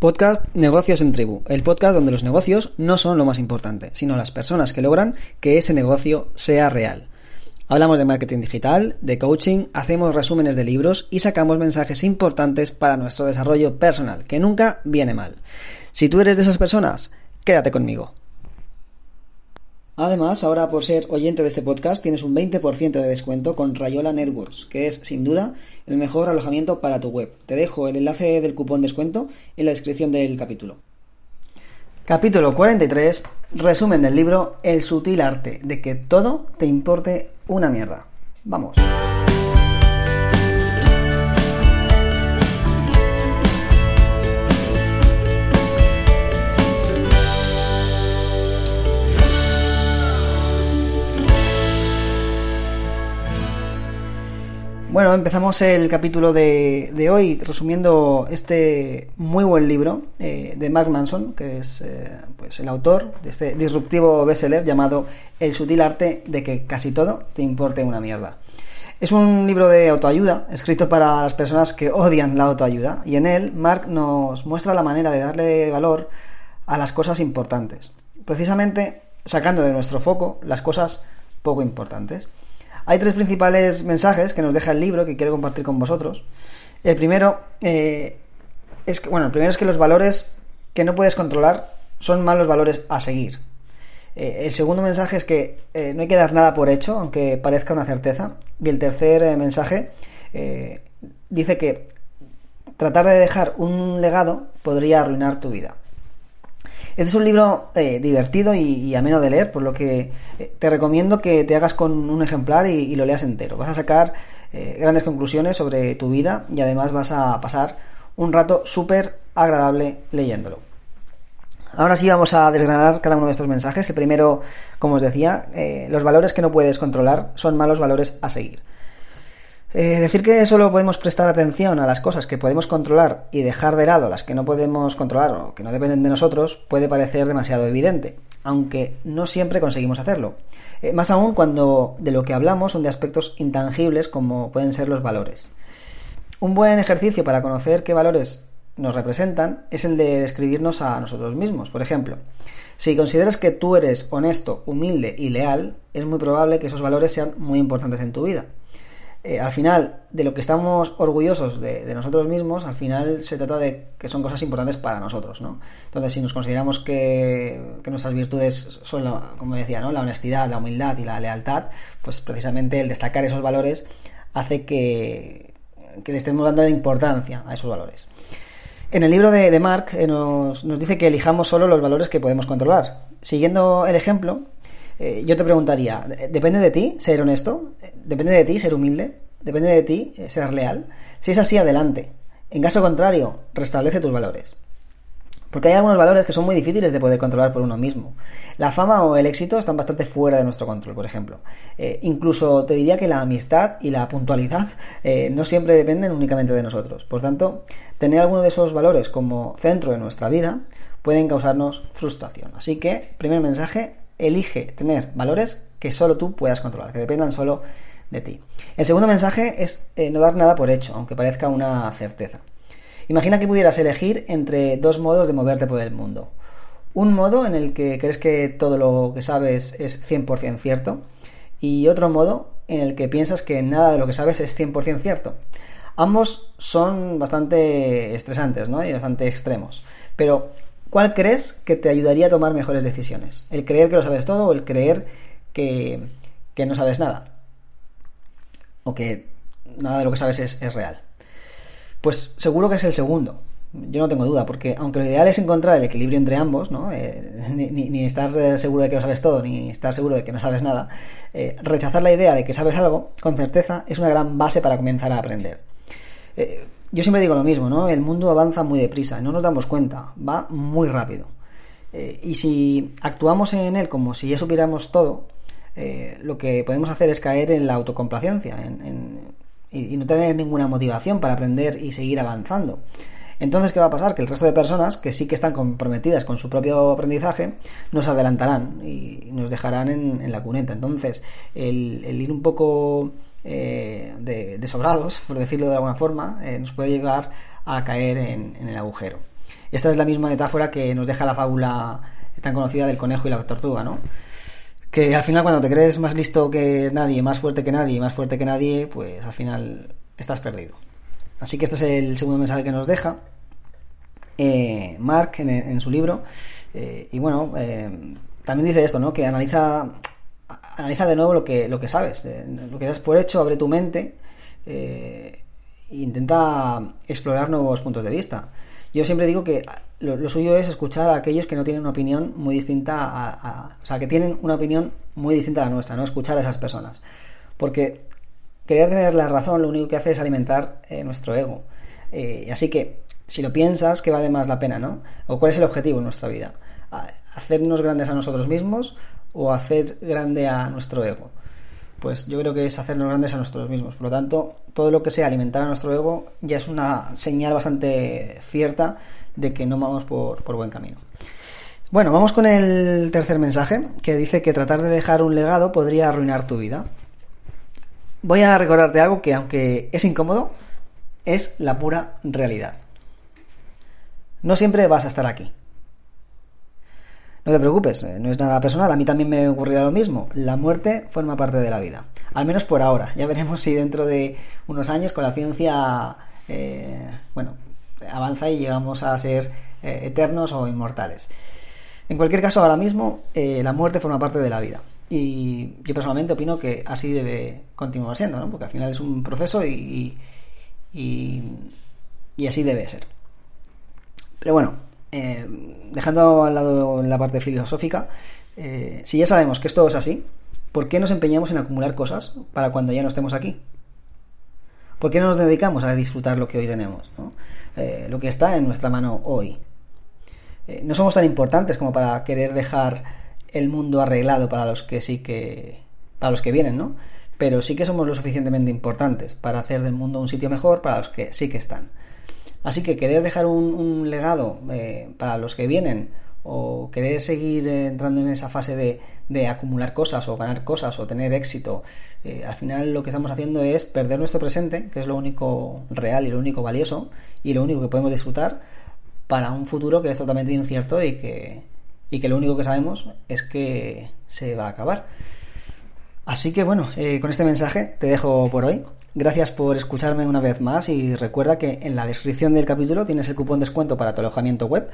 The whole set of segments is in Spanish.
Podcast Negocios en Tribu, el podcast donde los negocios no son lo más importante, sino las personas que logran que ese negocio sea real. Hablamos de marketing digital, de coaching, hacemos resúmenes de libros y sacamos mensajes importantes para nuestro desarrollo personal, que nunca viene mal. Si tú eres de esas personas, quédate conmigo. Además, ahora por ser oyente de este podcast tienes un 20% de descuento con Rayola Networks, que es sin duda el mejor alojamiento para tu web. Te dejo el enlace del cupón descuento en la descripción del capítulo. Capítulo 43. Resumen del libro El sutil arte de que todo te importe una mierda. Vamos. Bueno, empezamos el capítulo de, hoy resumiendo este muy buen libro eh, de Mark Manson, que es eh, pues el autor de este disruptivo bestseller llamado El sutil arte de que casi todo te importe una mierda. Es un libro de autoayuda, escrito para las personas que odian la autoayuda, y en él Mark nos muestra la manera de darle valor a las cosas importantes, precisamente sacando de nuestro foco las cosas poco importantes. Hay tres principales mensajes que nos deja el libro que quiero compartir con vosotros. El primero eh, es que, bueno, el primero es que los valores que no puedes controlar son malos valores a seguir. Eh, el segundo mensaje es que eh, no hay que dar nada por hecho, aunque parezca una certeza. Y el tercer mensaje dice que tratar de dejar un legado podría arruinar tu vida. Este es un libro eh, divertido y, ameno de leer, por lo que eh, te recomiendo que te hagas con un ejemplar y, lo leas entero. Vas a sacar eh, grandes conclusiones sobre tu vida y además vas a pasar un rato súper agradable leyéndolo. Ahora sí vamos a desgranar cada uno de estos mensajes. El primero, como os decía, los valores que no puedes controlar son malos valores a seguir. Eh, decir que solo podemos prestar atención a las cosas que podemos controlar y dejar de lado las que no podemos controlar o que no dependen de nosotros puede parecer demasiado evidente, aunque no siempre conseguimos hacerlo. Eh, más aún cuando de lo que hablamos son de aspectos intangibles como pueden ser los valores. Un buen ejercicio para conocer qué valores nos representan es el de describirnos a nosotros mismos. Por ejemplo, si consideras que tú eres honesto, humilde y leal, es muy probable que esos valores sean muy importantes en tu vida. Eh, al final, de lo que estamos orgullosos de, nosotros mismos, al final se trata de que son cosas importantes para nosotros, ¿no? Entonces, si nos consideramos que, nuestras virtudes son, como decía, ¿no? La honestidad, la humildad y la lealtad, pues precisamente el destacar esos valores hace que, le estemos dando importancia a esos valores. En el libro de, Mark eh, nos, nos dice que elijamos solo los valores que podemos controlar. Siguiendo el ejemplo, eh, yo te preguntaría, ¿depende de ti ser honesto? ¿Depende de ti ser humilde? ¿Depende de ti eh, ser leal? Si es así, adelante. En caso contrario, restablece tus valores. Porque hay algunos valores que son muy difíciles de poder controlar por uno mismo. La fama o el éxito están bastante fuera de nuestro control, por ejemplo. Eh, incluso te diría que la amistad y la puntualidad no siempre dependen únicamente de nosotros. Por tanto, tener alguno de esos valores como centro de nuestra vida pueden causarnos frustración. Así que, primer mensaje, elige tener valores que solo tú puedas controlar, que dependan solo de ti. El segundo mensaje es eh, no dar nada por hecho, aunque parezca una certeza. Imagina que pudieras elegir entre dos modos de moverte por el mundo. Un modo en el que crees que todo lo que sabes es 100% cierto y otro modo en el que piensas que nada de lo que sabes es 100% cierto. Ambos son bastante estresantes ¿no? y bastante extremos, pero ¿Cuál crees que te ayudaría a tomar mejores decisiones? ¿El creer que lo sabes todo o el creer que, no sabes nada? O que nada de lo que sabes es, real. Pues seguro que es el segundo. Yo no tengo duda, porque aunque lo ideal es encontrar el equilibrio entre ambos, ¿no? Eh, ni, estar eh, seguro de que lo sabes todo, ni estar seguro de que no sabes nada, eh, rechazar la idea de que sabes algo con certeza es una gran base para comenzar a aprender. Yo siempre digo lo mismo, ¿no? El mundo avanza muy deprisa, no nos damos cuenta, va muy rápido. Eh, y si actuamos en él como si ya supiéramos todo, eh, lo que podemos hacer es caer en la autocomplacencia y, no tener ninguna motivación para aprender y seguir avanzando. Entonces, ¿qué va a pasar? Que el resto de personas que sí que están comprometidas con su propio aprendizaje nos adelantarán y nos dejarán en, la cuneta. Entonces, el ir un poco eh, de, sobrados, por decirlo de alguna forma, eh, nos puede llevar a caer en, el agujero. Esta es la misma metáfora que nos deja la fábula tan conocida del conejo y la tortuga, ¿no? Que al final cuando te crees más listo que nadie, más fuerte que nadie, más fuerte que nadie, pues al final estás perdido. Así que este es el segundo mensaje que nos deja eh, Mark en, su libro. Y bueno, también dice esto, ¿no? Que analiza, analiza de nuevo lo que, lo que sabes, lo que das por hecho, abre tu mente e intenta explorar nuevos puntos de vista. Yo siempre digo que lo, suyo es escuchar a aquellos que no tienen una opinión muy distinta a, O sea, que tienen una opinión muy distinta a la nuestra, ¿no? Escuchar a esas personas. Porque querer tener la razón lo único que hace es alimentar nuestro ego. así que si lo piensas, ¿qué vale más la pena, no? ¿O cuál es el objetivo en nuestra vida? ¿Hacernos grandes a nosotros mismos o hacer grande a nuestro ego? Pues yo creo que es hacernos grandes a nosotros mismos. Por lo tanto, todo lo que sea alimentar a nuestro ego ya es una señal bastante cierta de que no vamos por, por buen camino. Bueno, vamos con el tercer mensaje, que dice que tratar de dejar un legado podría arruinar tu vida. Voy a recordarte algo que, aunque es incómodo, es la pura realidad. No siempre vas a estar aquí. No te preocupes, eh, no es nada personal, a mí también me ocurrirá lo mismo. La muerte forma parte de la vida, al menos por ahora. Ya veremos si dentro de unos años con la ciencia, eh, bueno, avanza y llegamos a ser eh, eternos o inmortales. En cualquier caso, ahora mismo la muerte forma parte de la vida. Y yo personalmente opino que así debe continuar siendo, ¿no? porque al final es un proceso y, y así debe ser. Pero bueno, eh, dejando al lado la parte filosófica, eh, si ya sabemos que esto es así, ¿por qué nos empeñamos en acumular cosas para cuando ya no estemos aquí? ¿Por qué no nos dedicamos a disfrutar lo que hoy tenemos? Eh, lo que está en nuestra mano hoy. no somos tan importantes como para querer dejar el mundo arreglado para los que sí que. para los que vienen, ¿no? Pero sí que somos lo suficientemente importantes para hacer del mundo un sitio mejor para los que sí que están. Así que querer dejar un, legado eh, para los que vienen o querer seguir eh, entrando en esa fase de, acumular cosas o ganar cosas o tener éxito, eh, al final lo que estamos haciendo es perder nuestro presente, que es lo único real y lo único valioso y lo único que podemos disfrutar para un futuro que es totalmente incierto y que, y que lo único que sabemos es que se va a acabar. Así que bueno, con este mensaje te dejo por hoy. Gracias por escucharme una vez más y recuerda que en la descripción del capítulo tienes el cupón descuento para tu alojamiento web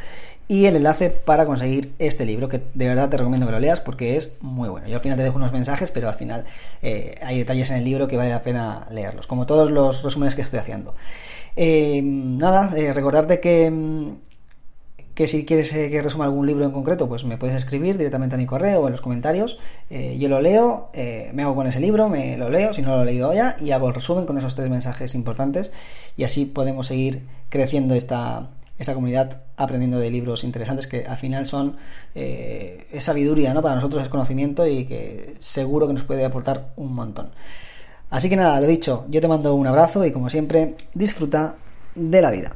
y el enlace para conseguir este libro que de verdad te recomiendo que lo leas porque es muy bueno. Yo al final te dejo unos mensajes, pero al final eh, hay detalles en el libro que vale la pena leerlos, como todos los resúmenes que estoy haciendo. Eh, nada, eh, recordarte que mm, que si quieres eh, que resuma algún libro en concreto, pues me puedes escribir directamente a mi correo o en los comentarios. Eh, yo lo leo, eh, me hago con ese libro, me lo leo, si no lo he leído ya, y hago el resumen con esos tres mensajes importantes y así podemos seguir creciendo esta, esta comunidad aprendiendo de libros interesantes que al final son es sabiduría, ¿no? Para nosotros es conocimiento y que seguro que nos puede aportar un montón. Así que nada, lo dicho, yo te mando un abrazo y como siempre, disfruta de la vida.